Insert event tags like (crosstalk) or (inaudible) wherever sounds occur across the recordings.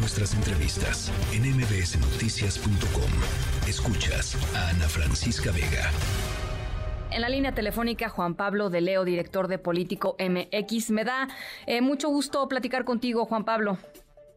nuestras entrevistas en mbsnoticias.com. Escuchas a Ana Francisca Vega. En la línea telefónica, Juan Pablo de Leo, director de Político MX. Me da eh, mucho gusto platicar contigo, Juan Pablo.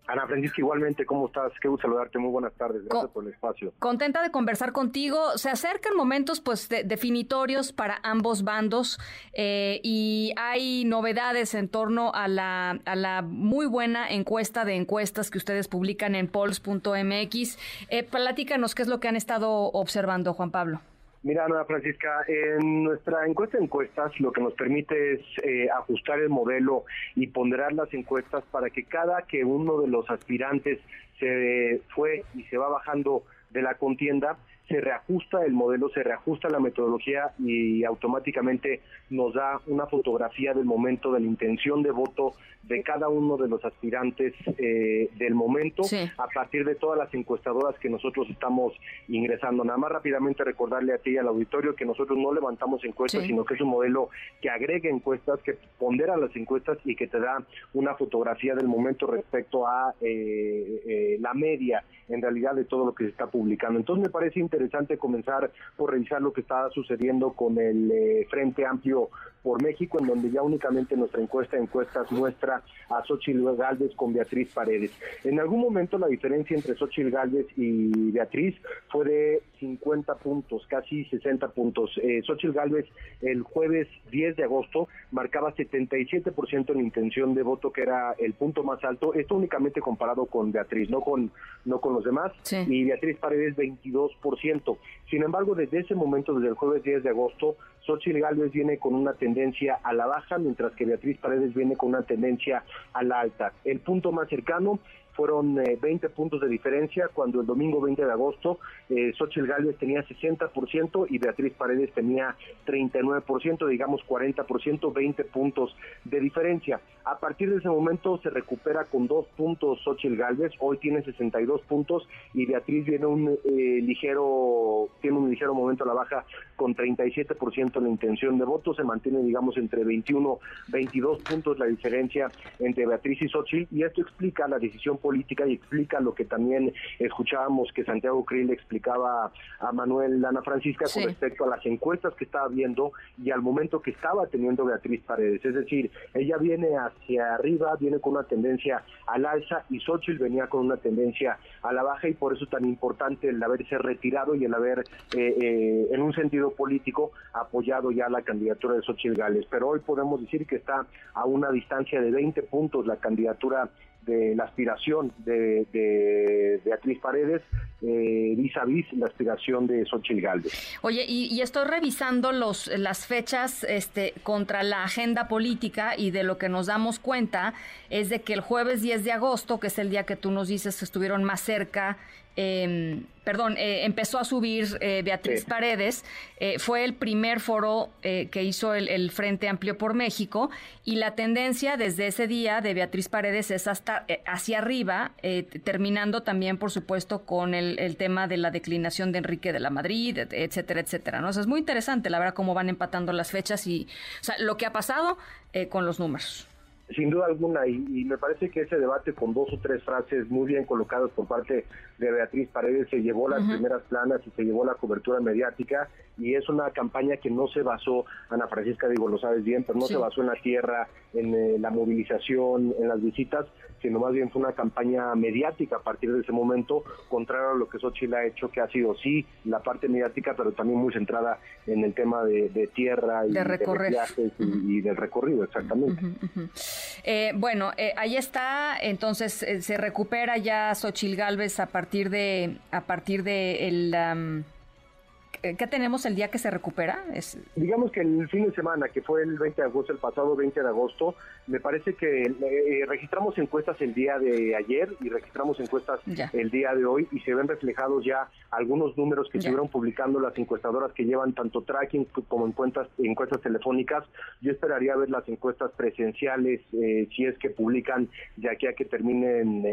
Ana Francisca, igualmente, ¿cómo estás? Qué gusto saludarte, muy buenas tardes, gracias por el espacio. Contenta de conversar contigo. Se acercan momentos pues definitorios para ambos bandos eh, y hay novedades en torno a la, a la muy buena encuesta de encuestas que ustedes publican en polls.mx. Eh, platícanos qué es lo que han estado observando, Juan Pablo. Mira, Ana Francisca, en nuestra encuesta de encuestas lo que nos permite es eh, ajustar el modelo y ponderar las encuestas para que cada que uno de los aspirantes se fue y se va bajando de la contienda, se reajusta el modelo, se reajusta la metodología y automáticamente nos da una fotografía del momento, de la intención de voto de cada uno de los aspirantes eh, del momento a partir de todas las encuestadoras que nosotros estamos ingresando. Nada más rápidamente recordarle a ti y al auditorio que nosotros no levantamos encuestas, sino que es un modelo que agrega encuestas, que pondera las encuestas y que te da una fotografía del momento respecto a eh, eh, la media en realidad de todo lo que se está publicando. Entonces me parece interesante comenzar por revisar lo que está sucediendo con el eh, Frente Amplio por México, en donde ya únicamente nuestra encuesta encuestas muestra a Xochitl Galvez con Beatriz Paredes. En algún momento la diferencia entre Xochitl Galvez y Beatriz fue de 50 puntos, casi 60 puntos. Eh, Xochitl Galvez el jueves 10 de agosto marcaba 77% en intención de voto, que era el punto más alto, esto únicamente comparado con Beatriz, no con, no con los demás, y Beatriz Paredes 22%. Sin embargo, desde ese momento, desde el jueves 10 de agosto, Xochitl Gálvez viene con una tendencia a la baja, mientras que Beatriz Paredes viene con una tendencia a la alta. El punto más cercano fueron 20 eh, puntos de diferencia cuando el domingo 20 de agosto eh, Xochitl Gálvez tenía 60% y Beatriz Paredes tenía 39%, digamos 40%, 20 puntos de diferencia. A partir de ese momento se recupera con dos puntos Xochitl Gálvez, hoy tiene 62 puntos y Beatriz viene un eh, ligero, tiene un ligero momento a la baja con 37% en la intención de voto, se mantiene digamos entre 21, 22 puntos la diferencia entre Beatriz y Xochitl y esto explica la decisión política y explica lo que también escuchábamos que Santiago Krill explicaba a Manuel Lana Francisca con respecto a las encuestas que estaba viendo y al momento que estaba teniendo Beatriz Paredes. Es decir, ella viene hacia arriba, viene con una tendencia al alza y Xochitl venía con una tendencia a la baja y por eso tan importante el haberse retirado y el haber, eh, eh, en un sentido político, apoyado ya la candidatura de Xochitl Gales. Pero hoy podemos decir que está a una distancia de 20 puntos la candidatura de la aspiración de, Beatriz Paredes eh, vis a vis la aspiración de Xochitl Galvez. Oye, y, estoy revisando los, las fechas este, contra la agenda política y de lo que nos damos cuenta es de que el jueves 10 de agosto, que es el día que tú nos dices que estuvieron más cerca eh, perdón, eh, empezó a subir eh, Beatriz Paredes, eh, fue el primer foro que hizo el, Frente Amplio por México y la tendencia desde ese día de Beatriz Paredes es hasta hacia arriba, terminando también, por supuesto, con el, tema de la declinación de Enrique de la Madrid, etcétera, etcétera. ¿no? es muy interesante, la verdad, cómo van empatando las fechas y o sea, lo que ha pasado con los números. Sin duda alguna, y, me parece que ese debate con dos o tres frases muy bien colocadas por parte de Beatriz Paredes se llevó las primeras planas y se llevó la cobertura mediática y es una campaña que no se basó, Ana Francisca, digo, lo sabes bien, pero no se basó en la tierra, en eh, la movilización, en las visitas, sino más bien fue una campaña mediática a partir de ese momento, contrario a lo que Xochitl ha hecho, que ha sido sí la parte mediática, pero también muy centrada en el tema de, tierra y de, viajes y, del recorrido, exactamente. Eh, bueno, eh, ahí está, entonces se recupera ya Xochitl Galvez a partir de a partir de el eh, ¿qué tenemos el día que se recupera? Es... Digamos que el fin de semana, que fue el 20 de agosto, el pasado 20 de agosto, me parece que eh, registramos encuestas el día de ayer y registramos encuestas el día de hoy y se ven reflejados ya algunos números que estuvieron publicando las encuestadoras que llevan tanto tracking como encuestas, encuestas telefónicas. Yo esperaría ver las encuestas presenciales eh, si es que publican de aquí a que terminen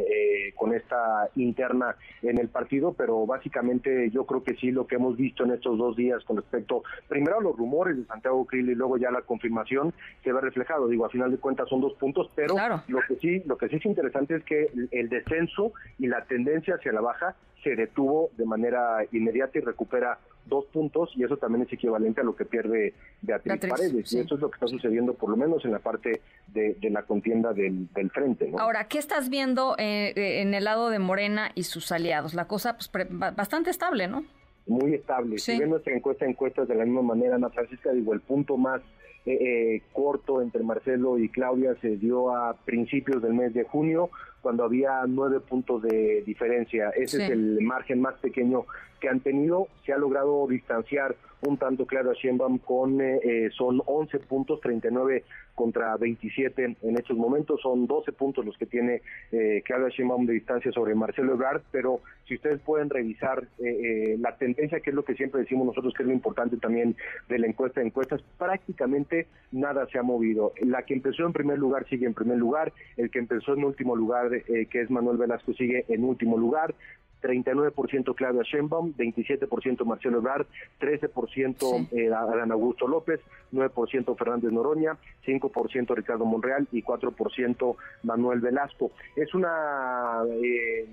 con esta interna en el partido, pero básicamente yo creo que sí lo que hemos visto en estos dos días con respecto, primero a los rumores de Santiago Krill y luego ya la confirmación, se ve reflejado. Digo, a final de cuentas son dos puntos, pero lo que sí, lo que sí es interesante es que el descenso y la tendencia hacia la baja se detuvo de manera inmediata y recupera dos puntos y eso también es equivalente a lo que pierde Beatriz, Paredes. Y eso es lo que está sucediendo por lo menos en la parte de, la contienda del, frente. Ahora, ¿qué estás viendo eh, eh, en el lado de Morena y sus aliados? La cosa pues bastante estable, ¿no? Muy estable. Si ven nuestra encuesta, encuestas de la misma manera, Ana Francisca, digo, el punto más eh, corto entre Marcelo y Claudia se dio a principios del mes de junio, cuando había nueve puntos de diferencia. Ese es el margen más pequeño que han tenido. Se ha logrado distanciar un tanto claro a Sheinbaum con, eh, eh, son 11 puntos, 39 contra 27 en estos momentos, son 12 puntos los que tiene eh, Claudia Sheinbaum de distancia sobre Marcelo Ebrard, pero si ustedes pueden revisar eh, la tendencia, que es lo que siempre decimos nosotros, que es lo importante también de la encuesta de encuestas, prácticamente nada se ha movido. La que empezó en primer lugar sigue en primer lugar, el que empezó en último lugar, que es Manuel Velasco, sigue en último lugar, 39% Claudia Sheinbaum, 27% Marcelo Ebrard, 13% eh, Adán Augusto López, 9% Fernández Noroña, 5% Ricardo Monreal y 4% Manuel Velasco. Es una... Eh,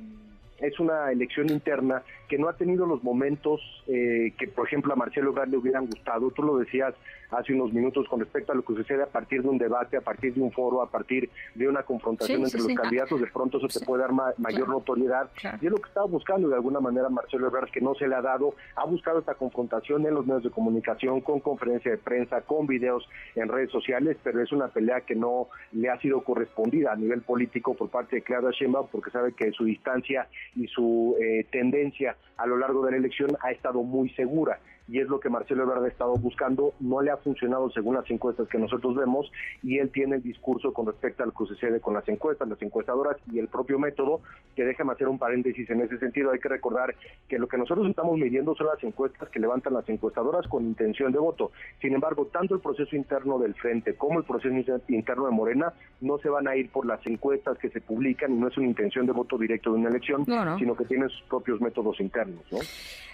es una elección interna que no ha tenido los momentos eh, que, por ejemplo, a Marcelo Ebrard le hubieran gustado. Tú lo decías hace unos minutos con respecto a lo que sucede a partir de un debate, a partir de un foro, a partir de una confrontación entre los candidatos. De pronto eso te puede dar mayor notoriedad. Y es lo que estaba buscando de alguna manera Marcelo Ebrard, que no se le ha dado. Ha buscado esta confrontación en los medios de comunicación, con conferencia de prensa, con videos en redes sociales, pero es una pelea que no le ha sido correspondida a nivel político por parte de Claudia Sheinbaum, porque sabe que su distancia y su eh, tendencia a lo largo de la elección ha estado muy segura y es lo que Marcelo Ebrard ha estado buscando. No le ha funcionado según las encuestas que nosotros vemos y él tiene el discurso con respecto a lo que sucede con las encuestas, las encuestadoras y el propio método, que déjame hacer un paréntesis en ese sentido. Hay que recordar que lo que nosotros estamos midiendo son las encuestas que levantan las encuestadoras con intención de voto. Sin embargo, tanto el proceso interno del Frente como el proceso interno de Morena no se van a ir por las encuestas que se publican y no es una intención de voto directo de una elección, sino que tiene sus propios métodos internos. ¿no?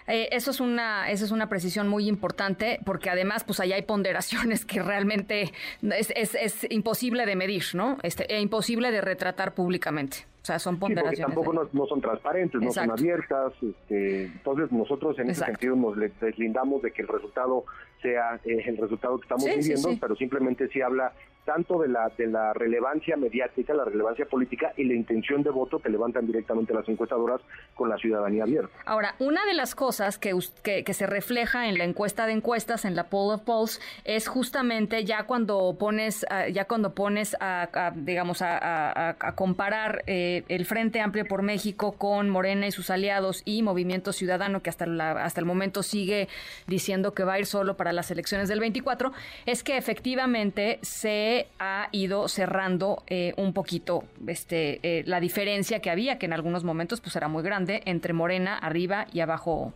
Eh, eso es una, eso es una muy importante, porque además, pues allá hay ponderaciones que realmente es, es, es imposible de medir, ¿no? Este, e imposible de retratar públicamente. O sea, son ponderaciones. Sí, tampoco no, son transparentes, no son abiertas. Este, entonces, nosotros en ese sentido nos deslindamos de que el resultado sea eh, el resultado que estamos viviendo, pero simplemente sí habla tanto de la de la relevancia mediática, la relevancia política y la intención de voto que levantan directamente las encuestadoras con la ciudadanía abierta. Ahora, una de las cosas que, que, se refleja en la encuesta de encuestas, en la poll of polls, es justamente ya cuando pones, ah, ya cuando pones a, digamos, a, comparar eh, el Frente Amplio por México con Morena y sus aliados y Movimiento Ciudadano, que hasta, la, hasta el momento sigue diciendo que va a ir solo para las elecciones del 24, es que efectivamente se ha ido cerrando eh, un poquito este, eh, la diferencia que había, que en algunos momentos pues era muy grande, entre Morena arriba y abajo,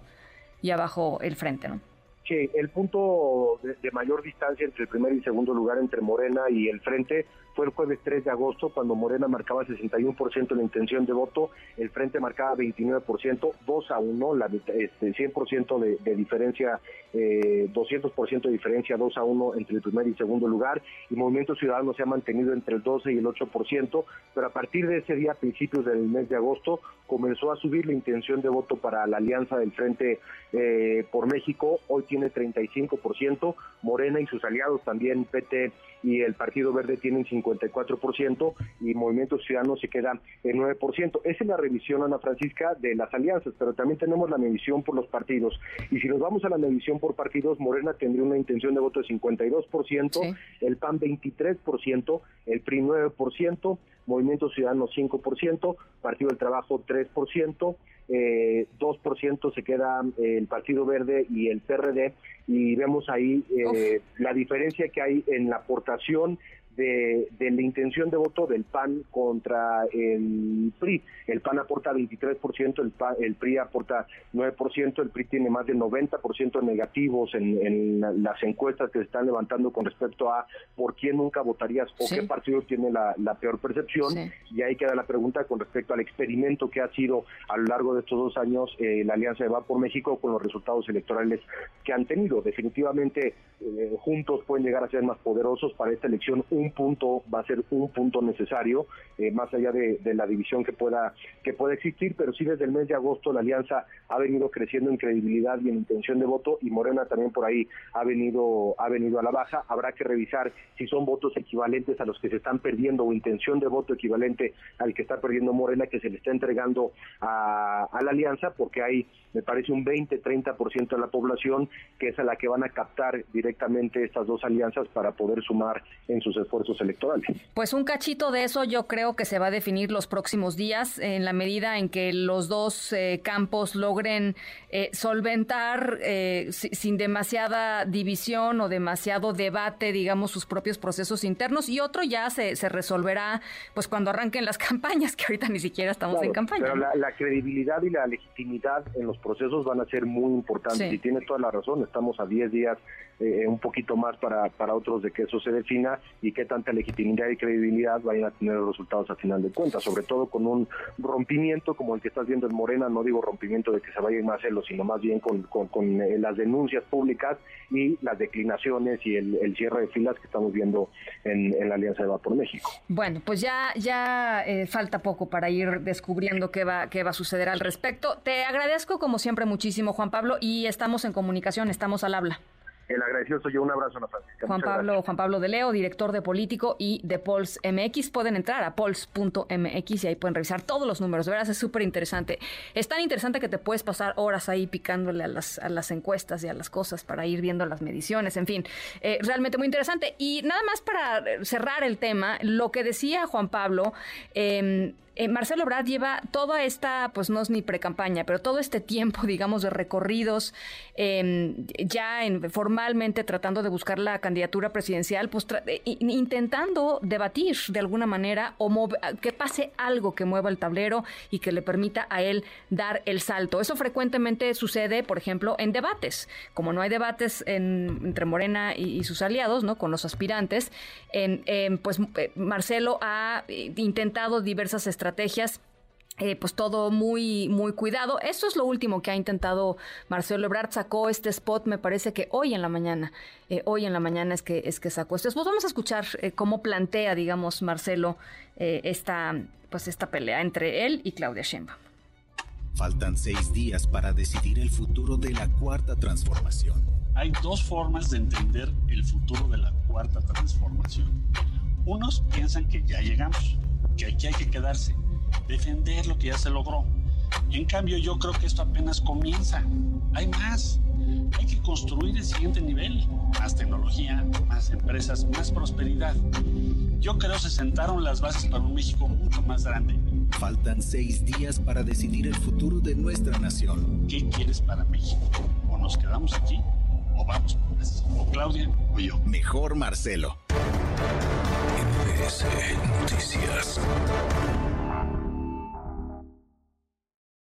y abajo el frente, ¿no? Sí, el punto de, mayor distancia entre el primer y segundo lugar entre Morena y el Frente fue el jueves 3 de agosto, cuando Morena marcaba 61% la intención de voto, el Frente marcaba 29%, 2 a 1, la, este, 100% de, de, diferencia, eh, 200% de diferencia, 2 a 1 entre el primer y segundo lugar, y Movimiento Ciudadano se ha mantenido entre el 12 y el 8%, pero a partir de ese día, a principios del mes de agosto, comenzó a subir la intención de voto para la alianza del Frente eh, por México, hoy tiene 35%, Morena y sus aliados también, PT y el Partido Verde tienen 54% y Movimiento Ciudadano se queda en 9%. Esa es la revisión, Ana Francisca, de las alianzas, pero también tenemos la medición por los partidos. Y si nos vamos a la medición por partidos, Morena tendría una intención de voto de 52%, el PAN 23%, el PRI 9%, Movimiento Ciudadano 5%, Partido del Trabajo 3%, eh, 2% se queda eh, el Partido Verde y el PRD y vemos ahí eh, la diferencia que hay en la aportación de, la intención de voto del PAN contra el PRI. El PAN aporta 23%, el, el PRI aporta 9%, el PRI tiene más del 90% negativos en, las encuestas que se están levantando con respecto a por quién nunca votarías o qué partido tiene la, peor percepción. Y ahí queda la pregunta con respecto al experimento que ha sido a lo largo de estos dos años eh, la Alianza de Va por México con los resultados electorales que han tenido. Definitivamente eh, juntos pueden llegar a ser más poderosos. Para esta elección un punto va a ser un punto necesario, eh, más allá de, de, la división que pueda, que pueda existir, pero sí desde el mes de agosto la alianza ha venido creciendo en credibilidad y en intención de voto y Morena también por ahí ha venido, ha venido a la baja. Habrá que revisar si son votos equivalentes a los que se están perdiendo o intención de voto equivalente al que está perdiendo Morena que se le está entregando a, a la alianza porque hay me parece un 20-30% de la población que es a la que van a captar directamente estas dos alianzas para poder sumar en sus esfuerzos electorales. Pues un cachito de eso yo creo que se va a definir los próximos días en la medida en que los dos eh, campos logren eh, solventar eh, sin demasiada división o demasiado debate, digamos, sus propios procesos internos y otro ya se, se resolverá pues cuando arranquen las (laughs) campañas, que ahorita ni siquiera estamos en campaña. Pero la, la credibilidad y la legitimidad en los procesos van a ser muy importantes y tiene toda la razón, estamos a 10 días, eh, un poquito más para, para otros de que eso se defina y qué tanta legitimidad y credibilidad vayan a tener resultados a final de cuentas, sobre todo con un rompimiento como el que estás viendo en Morena, no digo rompimiento de que se vaya más celos, sino más bien con, con, eh, las denuncias públicas y las declinaciones y el, cierre de filas que estamos viendo en, la Alianza de Va por México. Bueno, pues ya, ya eh, falta poco para ir descubriendo qué va, qué va a suceder al respecto. Te agradezco como siempre muchísimo, Juan Pablo, y estamos en comunicación, estamos al habla. El agradecido soy yo. Un abrazo, Ana Francisca. Juan Pablo, Juan Pablo de Leo, director de Político y de Pols MX. Pueden entrar a pols.mx y ahí pueden revisar todos los números. De verdad, es súper interesante. Es tan interesante que te puedes pasar horas ahí picándole a las, a las encuestas y a las cosas para ir viendo las mediciones. En fin, eh, realmente muy interesante. Y nada más para cerrar el tema, lo que decía Juan Pablo. Eh, eh, Marcelo Brad lleva toda esta, pues no es ni pre-campaña, pero todo este tiempo, (laughs) digamos, de recorridos, em, ya en, formalmente tratando de buscar la candidatura presidencial, pues eh, intentando debatir de alguna manera o que pase algo que mueva el tablero y que le permita a él dar el salto. Eso frecuentemente sucede, por ejemplo, en debates. Como no hay debates entre Morena y, sus aliados, ¿no? Con los aspirantes, pues eh, Marcelo ha intentado diversas estrategias estrategias eh, pues todo muy muy cuidado. Eso es lo último que ha intentado Marcelo Ebrard. Sacó este spot, me parece que hoy en la mañana. Eh, hoy en la mañana es que es que sacó este spot. Vamos a escuchar eh, cómo plantea, digamos, Marcelo esta pues esta pelea entre él y Claudia Sheinbaum. Faltan seis días para decidir el futuro de la cuarta transformación. Hay dos formas de entender el futuro de la cuarta transformación. Unos piensan que ya llegamos que aquí hay que quedarse, defender lo que ya se logró. En cambio yo creo que esto apenas comienza. Hay más. Hay que construir el siguiente nivel. Más tecnología, más empresas, más prosperidad. Yo creo se sentaron las bases para un México mucho más grande. Faltan seis días para decidir el futuro de nuestra nación. ¿Qué quieres para México? O nos quedamos aquí o vamos por más. O Claudia o yo. Mejor Marcelo. MBS Noticias.